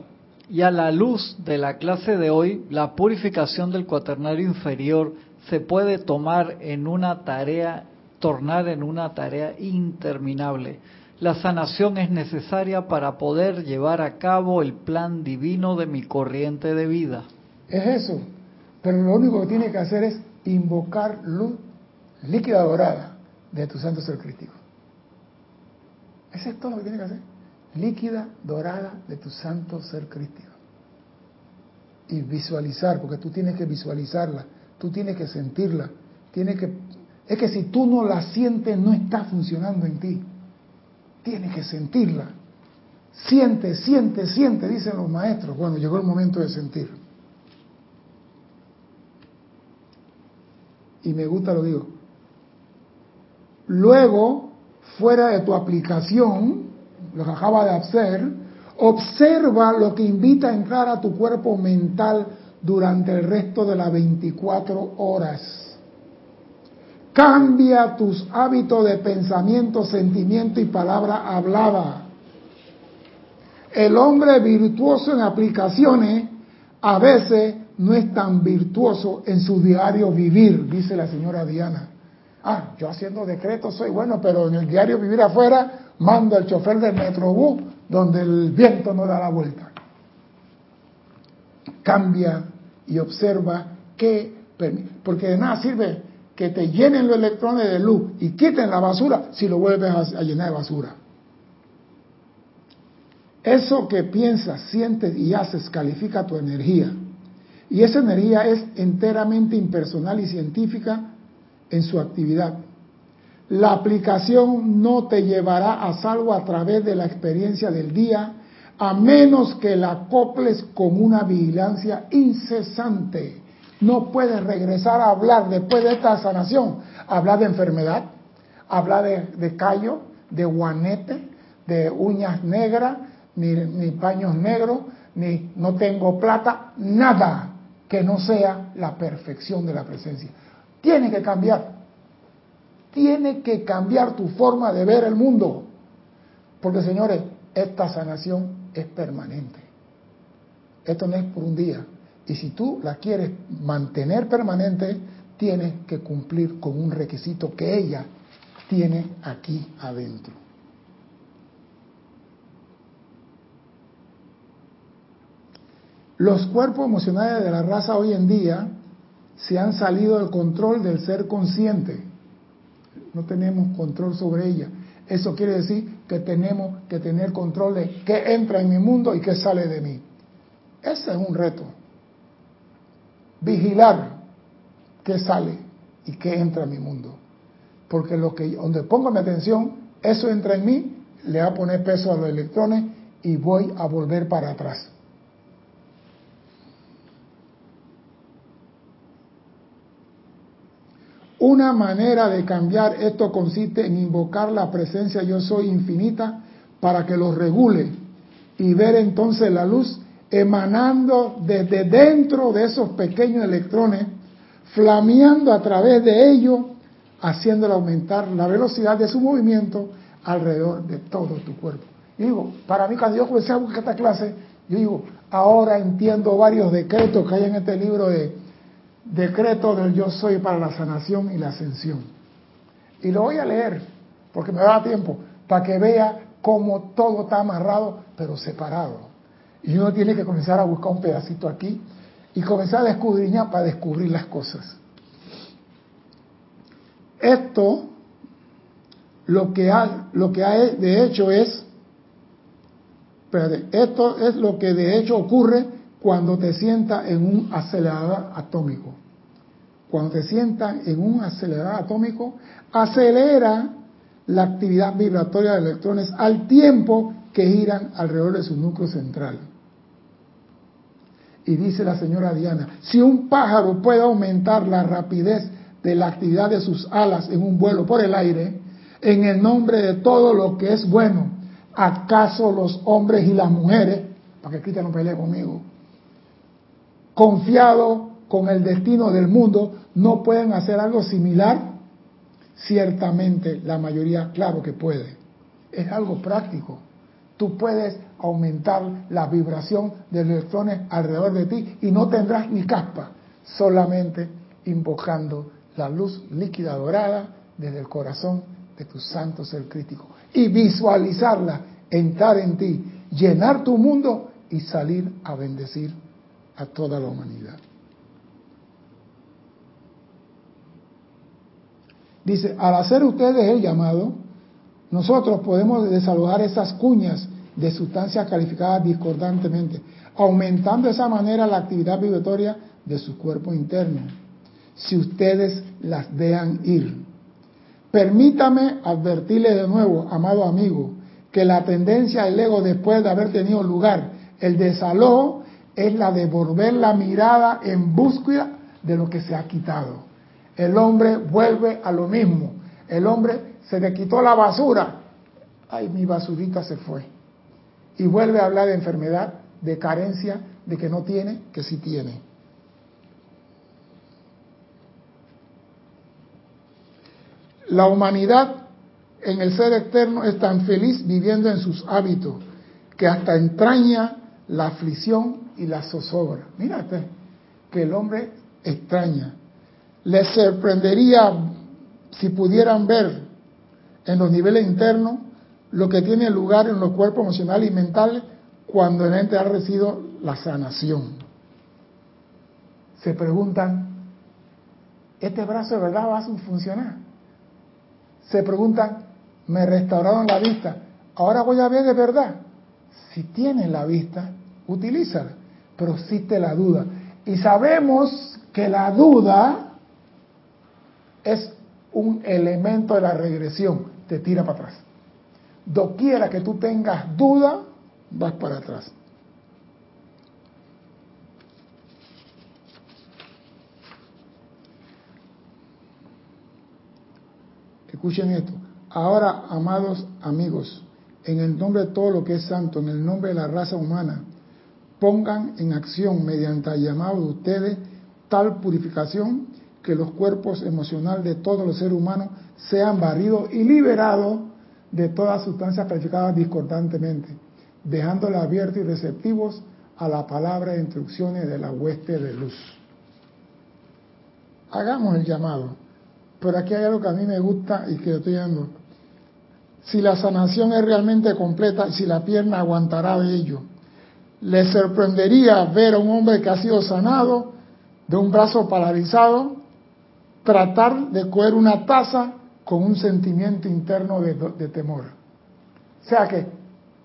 Y a la luz de la clase de hoy, la purificación del cuaternario inferior se puede tomar en una tarea tornar en una tarea interminable. La sanación es necesaria para poder llevar a cabo el plan divino de mi corriente de vida. Es eso. Pero lo único que tiene que hacer es invocar luz líquida dorada de tu santo ser crítico. Eso es todo lo que tiene que hacer. Líquida dorada de tu santo ser crítico. Y visualizar, porque tú tienes que visualizarla, tú tienes que sentirla, tienes que... Es que si tú no la sientes, no está funcionando en ti. Tienes que sentirla. Siente, siente, siente, dicen los maestros. Bueno, llegó el momento de sentir. Y me gusta lo digo. Luego, fuera de tu aplicación, lo que acaba de hacer, observa lo que invita a entrar a tu cuerpo mental durante el resto de las 24 horas. Cambia tus hábitos de pensamiento, sentimiento y palabra hablada. El hombre virtuoso en aplicaciones a veces no es tan virtuoso en su diario vivir, dice la señora Diana. Ah, yo haciendo decretos soy bueno, pero en el diario vivir afuera mando al chofer del metrobús donde el viento no da la vuelta. Cambia y observa qué, porque de nada sirve que te llenen los electrones de luz y quiten la basura si lo vuelves a, llenar de basura. Eso que piensas, sientes y haces califica tu energía. Y esa energía es enteramente impersonal y científica en su actividad. La aplicación no te llevará a salvo a través de la experiencia del día, a menos que la acoples con una vigilancia incesante no puedes regresar a hablar después de esta sanación, hablar de enfermedad, hablar de, callo, de guanete, de uñas negras, ni, ni paños negros, ni no tengo plata, nada que no sea la perfección de la presencia. Tiene que cambiar. Tiene que cambiar tu forma de ver el mundo. Porque señores, esta sanación es permanente. Esto no es por un día, y si tú la quieres mantener permanente, tienes que cumplir con un requisito que ella tiene aquí adentro. Los cuerpos emocionales de la raza hoy en día se han salido del control del ser consciente. No tenemos control sobre ella. Eso quiere decir que tenemos que tener control de qué entra en mi mundo y qué sale de mí. Ese es un reto vigilar qué sale y qué entra en mi mundo. Porque lo que donde pongo mi atención, eso entra en mí, le va a poner peso a los electrones y voy a volver para atrás. Una manera de cambiar esto consiste en invocar la presencia yo soy infinita para que lo regule y ver entonces la luz emanando desde dentro de esos pequeños electrones, flameando a través de ellos, haciéndole aumentar la velocidad de su movimiento alrededor de todo tu cuerpo. Y digo, para mí cuando yo comencé a buscar esta clase, yo digo, ahora entiendo varios decretos que hay en este libro de decreto del yo soy para la sanación y la ascensión. Y lo voy a leer, porque me da tiempo, para que vea cómo todo está amarrado, pero separado. Y uno tiene que comenzar a buscar un pedacito aquí y comenzar a descubrir para descubrir las cosas. Esto lo que ha, lo que ha de hecho es, esto es lo que de hecho ocurre cuando te sientas en un acelerador atómico. Cuando te sientas en un acelerador atómico, acelera la actividad vibratoria de electrones al tiempo que giran alrededor de su núcleo central. Y dice la señora Diana, si un pájaro puede aumentar la rapidez de la actividad de sus alas en un vuelo por el aire, en el nombre de todo lo que es bueno, ¿acaso los hombres y las mujeres, para que Cristian no pelee conmigo, confiado con el destino del mundo, no pueden hacer algo similar? Ciertamente la mayoría, claro que puede. Es algo práctico. Tú puedes aumentar la vibración de los electrones alrededor de ti y no tendrás ni caspa, solamente invocando la luz líquida dorada desde el corazón de tu santo ser crítico y visualizarla entrar en ti, llenar tu mundo y salir a bendecir a toda la humanidad. Dice, al hacer ustedes el llamado, nosotros podemos desalojar esas cuñas de sustancias calificadas discordantemente, aumentando de esa manera la actividad vibratoria de su cuerpo interno, si ustedes las dejan ir. Permítame advertirle de nuevo, amado amigo, que la tendencia del ego después de haber tenido lugar el desalojo es la de volver la mirada en búsqueda de lo que se ha quitado. El hombre vuelve a lo mismo. El hombre se le quitó la basura. Ay, mi basurita se fue. Y vuelve a hablar de enfermedad, de carencia, de que no tiene, que sí tiene. La humanidad en el ser externo es tan feliz viviendo en sus hábitos que hasta entraña la aflicción y la zozobra. Mírate que el hombre extraña. Les sorprendería si pudieran ver en los niveles internos lo que tiene lugar en los cuerpos emocionales y mentales cuando el ente ha recibido la sanación. Se preguntan, ¿este brazo de verdad va a funcionar? Se preguntan, ¿me restauraron la vista? Ahora voy a ver de verdad. Si tienes la vista, utilízala, pero existe la duda. Y sabemos que la duda es un elemento de la regresión, te tira para atrás. Doquiera que tú tengas duda, vas para atrás. Escuchen esto. Ahora, amados amigos, en el nombre de todo lo que es santo, en el nombre de la raza humana, pongan en acción mediante el llamado de ustedes tal purificación que los cuerpos emocionales de todos los seres humanos sean barridos y liberados de todas sustancias calificadas discordantemente, dejándolos abiertos y receptivos a la palabra de instrucciones de la hueste de luz. Hagamos el llamado. Pero aquí hay algo que a mí me gusta y que estoy dando. Si la sanación es realmente completa, si la pierna aguantará de ello. Le sorprendería ver a un hombre que ha sido sanado de un brazo paralizado tratar de coger una taza con un sentimiento interno de, temor. O sea que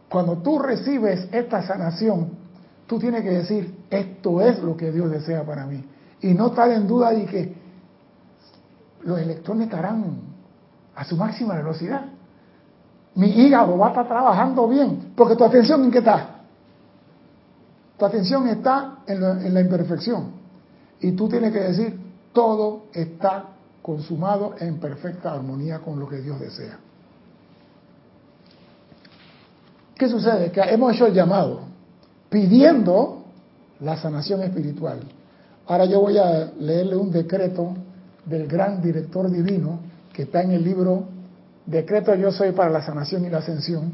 cuando tú recibes esta sanación, tú tienes que decir, esto es lo que Dios desea para mí. Y no estar en duda de que los electrones estarán a su máxima velocidad. Mi hígado va a estar trabajando bien, porque tu atención en qué está? Tu atención está en, la imperfección. Y tú tienes que decir, todo está consumado en perfecta armonía con lo que Dios desea. ¿Qué sucede? Que hemos hecho el llamado pidiendo la sanación espiritual. Ahora yo voy a leerle un decreto del gran director divino que está en el libro Decreto Yo Soy para la Sanación y la Ascensión,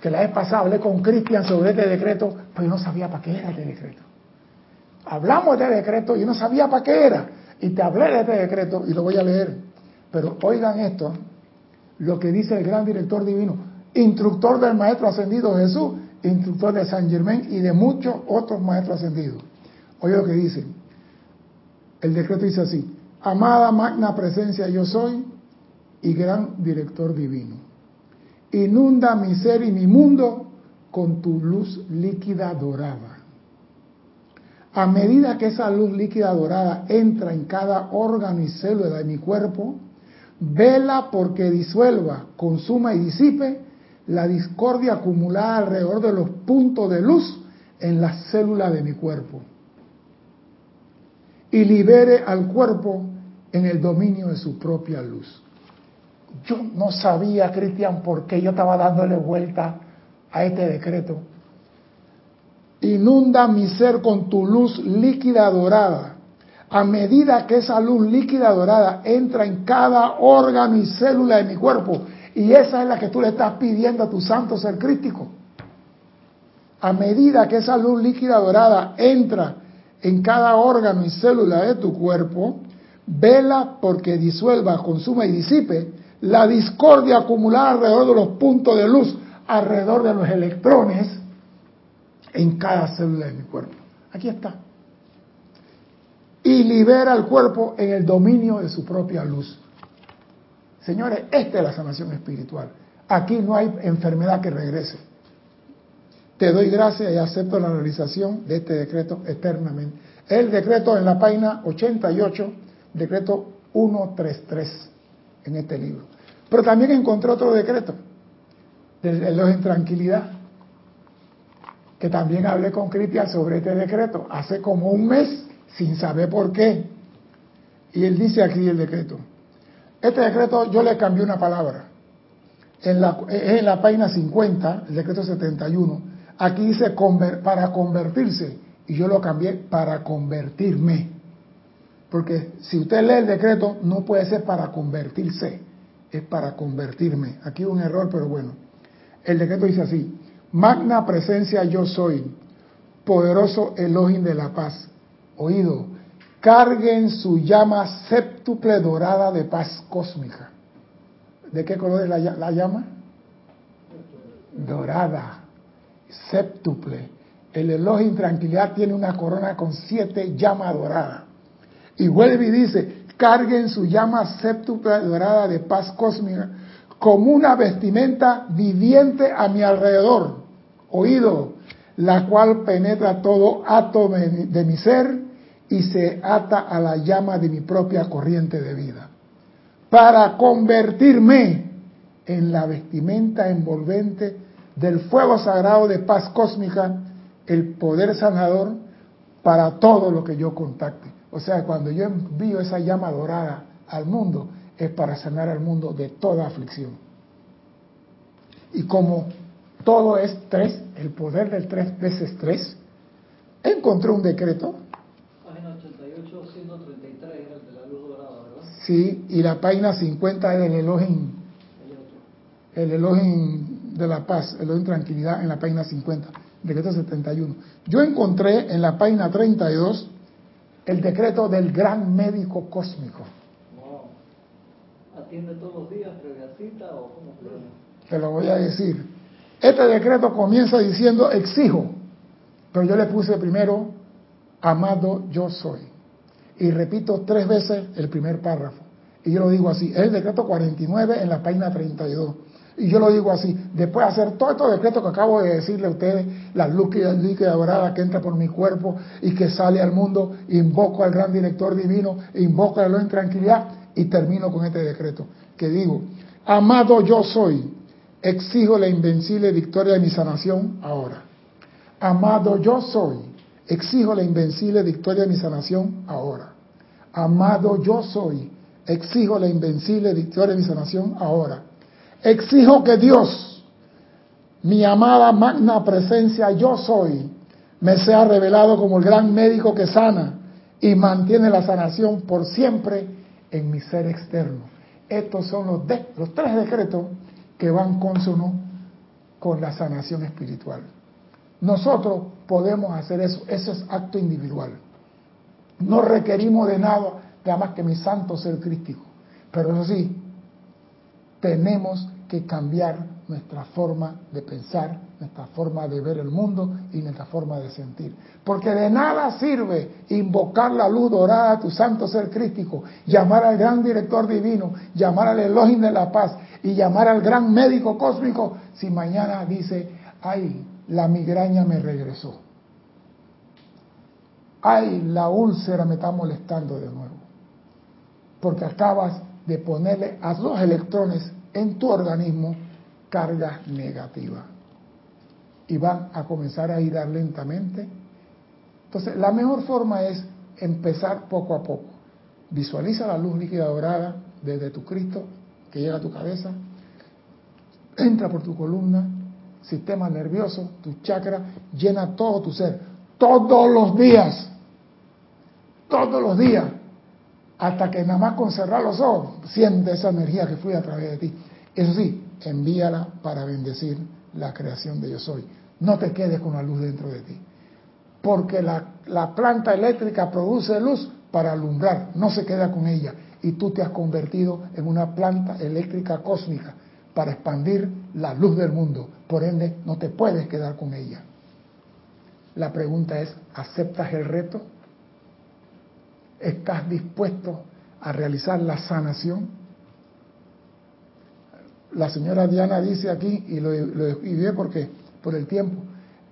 que la vez pasada hablé con Cristian sobre este decreto, pero no sabía para qué era este decreto. Hablamos de este decreto y no sabía para qué era. Y te hablé de este decreto y lo voy a leer. Pero oigan esto, lo que dice el gran director divino, instructor del Maestro Ascendido Jesús, instructor de San Germain y de muchos otros Maestros Ascendidos. Oye lo que dice. El decreto dice así, amada magna presencia yo soy y gran director divino. Inunda mi ser y mi mundo con tu luz líquida dorada. A medida que esa luz líquida dorada entra en cada órgano y célula de mi cuerpo, vela porque disuelva, consuma y disipe la discordia acumulada alrededor de los puntos de luz en las células de mi cuerpo y libere al cuerpo en el dominio de su propia luz. Yo no sabía, Cristian, por qué yo estaba dándole vuelta a este decreto. Inunda mi ser con tu luz líquida dorada. A medida que esa luz líquida dorada entra en cada órgano y célula de mi cuerpo, y esa es la que tú le estás pidiendo a tu santo ser crítico. A medida que esa luz líquida dorada entra en cada órgano y célula de tu cuerpo, vela porque disuelva, consuma y disipe la discordia acumulada alrededor de los puntos de luz, alrededor de los electrones en cada célula de mi cuerpo. Aquí está. Y libera al cuerpo en el dominio de su propia luz. Señores, esta es la sanación espiritual. Aquí no hay enfermedad que regrese. Te doy gracias y acepto la realización de este decreto eternamente. El decreto en la página 88, decreto 133 en este libro. Pero también encontré otro decreto, del elogio en tranquilidad, que también hablé con Cristian sobre este decreto hace como un mes, sin saber por qué. Y él dice aquí el decreto. Este decreto yo le cambié una palabra. En la, en la página 50, el decreto 71, aquí dice para convertirse, y yo lo cambié para convertirme. Porque si usted lee el decreto, no puede ser para convertirse, es para convertirme. Aquí un error, pero bueno. El decreto dice así, magna presencia yo soy, poderoso Elohim de la paz. Oído, carguen su llama séptuple dorada de paz cósmica. ¿De qué color es la, la llama? Dorada, séptuple. El Elohim tranquilidad tiene una corona con siete llamas doradas. Y vuelve y dice, carguen su llama séptuple dorada de paz cósmica como una vestimenta viviente a mi alrededor, oído, la cual penetra todo átomo de mi ser y se ata a la llama de mi propia corriente de vida, para convertirme en la vestimenta envolvente del fuego sagrado de paz cósmica, el poder sanador para todo lo que yo contacte. O sea, cuando yo envío esa llama dorada al mundo, es para sanar al mundo de toda aflicción. Y como todo es tres, el poder del tres veces tres, encontré un decreto. Página 88, 133 era el de la luz dorada, ¿verdad? Sí, y la página 50 es el Elohim. El Elohim de la paz, el Elohim tranquilidad en la página 50, decreto 71. Yo encontré en la página 32 el decreto del gran médico cósmico. ¿Atiende todos los días previa cita o cómo? Te lo voy a decir. Este decreto comienza diciendo exijo, pero yo le puse primero amado yo soy. Y repito tres veces el primer párrafo. Y yo lo digo así, es el decreto 49 en la página 32. Y yo lo digo así, después de hacer todo estos decretos que acabo de decirle a ustedes, la luz líquida dorada que entra por mi cuerpo y que sale al mundo, invoco al gran director divino, invoco a la en tranquilidad y termino con este decreto que digo, amado yo soy, exijo la invencible victoria de mi sanación ahora. Amado yo soy, exijo la invencible victoria de mi sanación ahora. Amado yo soy, exijo la invencible victoria de mi sanación ahora. Exijo que Dios, mi amada magna presencia yo soy, me sea revelado como el gran médico que sana y mantiene la sanación por siempre en mi ser externo. Estos son los, los tres decretos que van consono con la sanación espiritual. Nosotros podemos hacer eso, eso es acto individual. No requerimos de nada, nada más que mi santo ser crístico. Pero eso sí, tenemos que cambiar nuestra forma de pensar, nuestra forma de ver el mundo y nuestra forma de sentir. Porque de nada sirve invocar la luz dorada a tu santo ser crítico, llamar al gran director divino, llamar al Elohim de la paz y llamar al gran médico cósmico si mañana dice, ay, la migraña me regresó. Ay, la úlcera me está molestando de nuevo. Porque acabas de ponerle a los electrones en tu organismo carga negativa. Y van a comenzar a ir lentamente. Entonces, la mejor forma es empezar poco a poco. Visualiza la luz líquida dorada desde tu Cristo que llega a tu cabeza, entra por tu columna, sistema nervioso, tu chakra, llena todo tu ser, todos los días, todos los días, hasta que nada más con cerrar los ojos siente esa energía que fluye a través de ti. Eso sí, envíala para bendecir la creación de yo soy. No te quedes con la luz dentro de ti. Porque la, la planta eléctrica produce luz para alumbrar, no se queda con ella. Y tú te has convertido en una planta eléctrica cósmica para expandir la luz del mundo. Por ende, no te puedes quedar con ella. La pregunta es, ¿aceptas el reto? ¿Estás dispuesto a realizar la sanación? La señora Diana dice aquí, y lo, lo porque por el tiempo,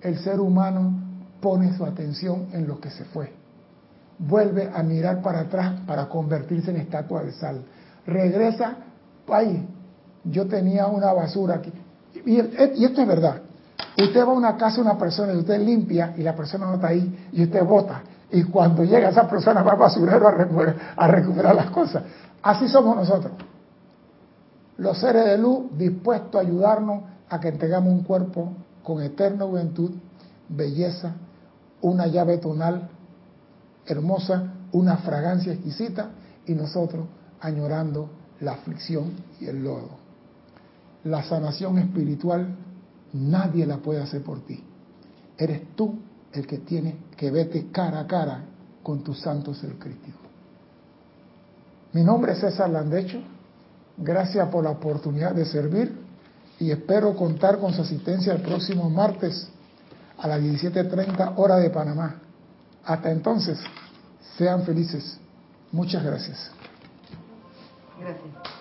el ser humano pone su atención en lo que se fue. Vuelve a mirar para atrás para convertirse en estatua de sal. Regresa, ay, yo tenía una basura aquí. Y, esto es verdad. Usted va a una casa una persona y usted limpia y la persona no está ahí y usted vota. Y cuando llega esa persona va basurero a recuperar, a recuperar las cosas. Así somos nosotros. Los seres de luz dispuestos a ayudarnos a que tengamos un cuerpo con eterna juventud, belleza, una llave tonal hermosa, una fragancia exquisita y nosotros añorando la aflicción y el lodo. La sanación espiritual nadie la puede hacer por ti. Eres tú el que tiene que verte cara a cara con tu santo ser crítico. Mi nombre es César Landecho. Gracias por la oportunidad de servir y espero contar con su asistencia el próximo martes a las 17.30 hora de Panamá. Hasta entonces, sean felices. Muchas gracias. Gracias.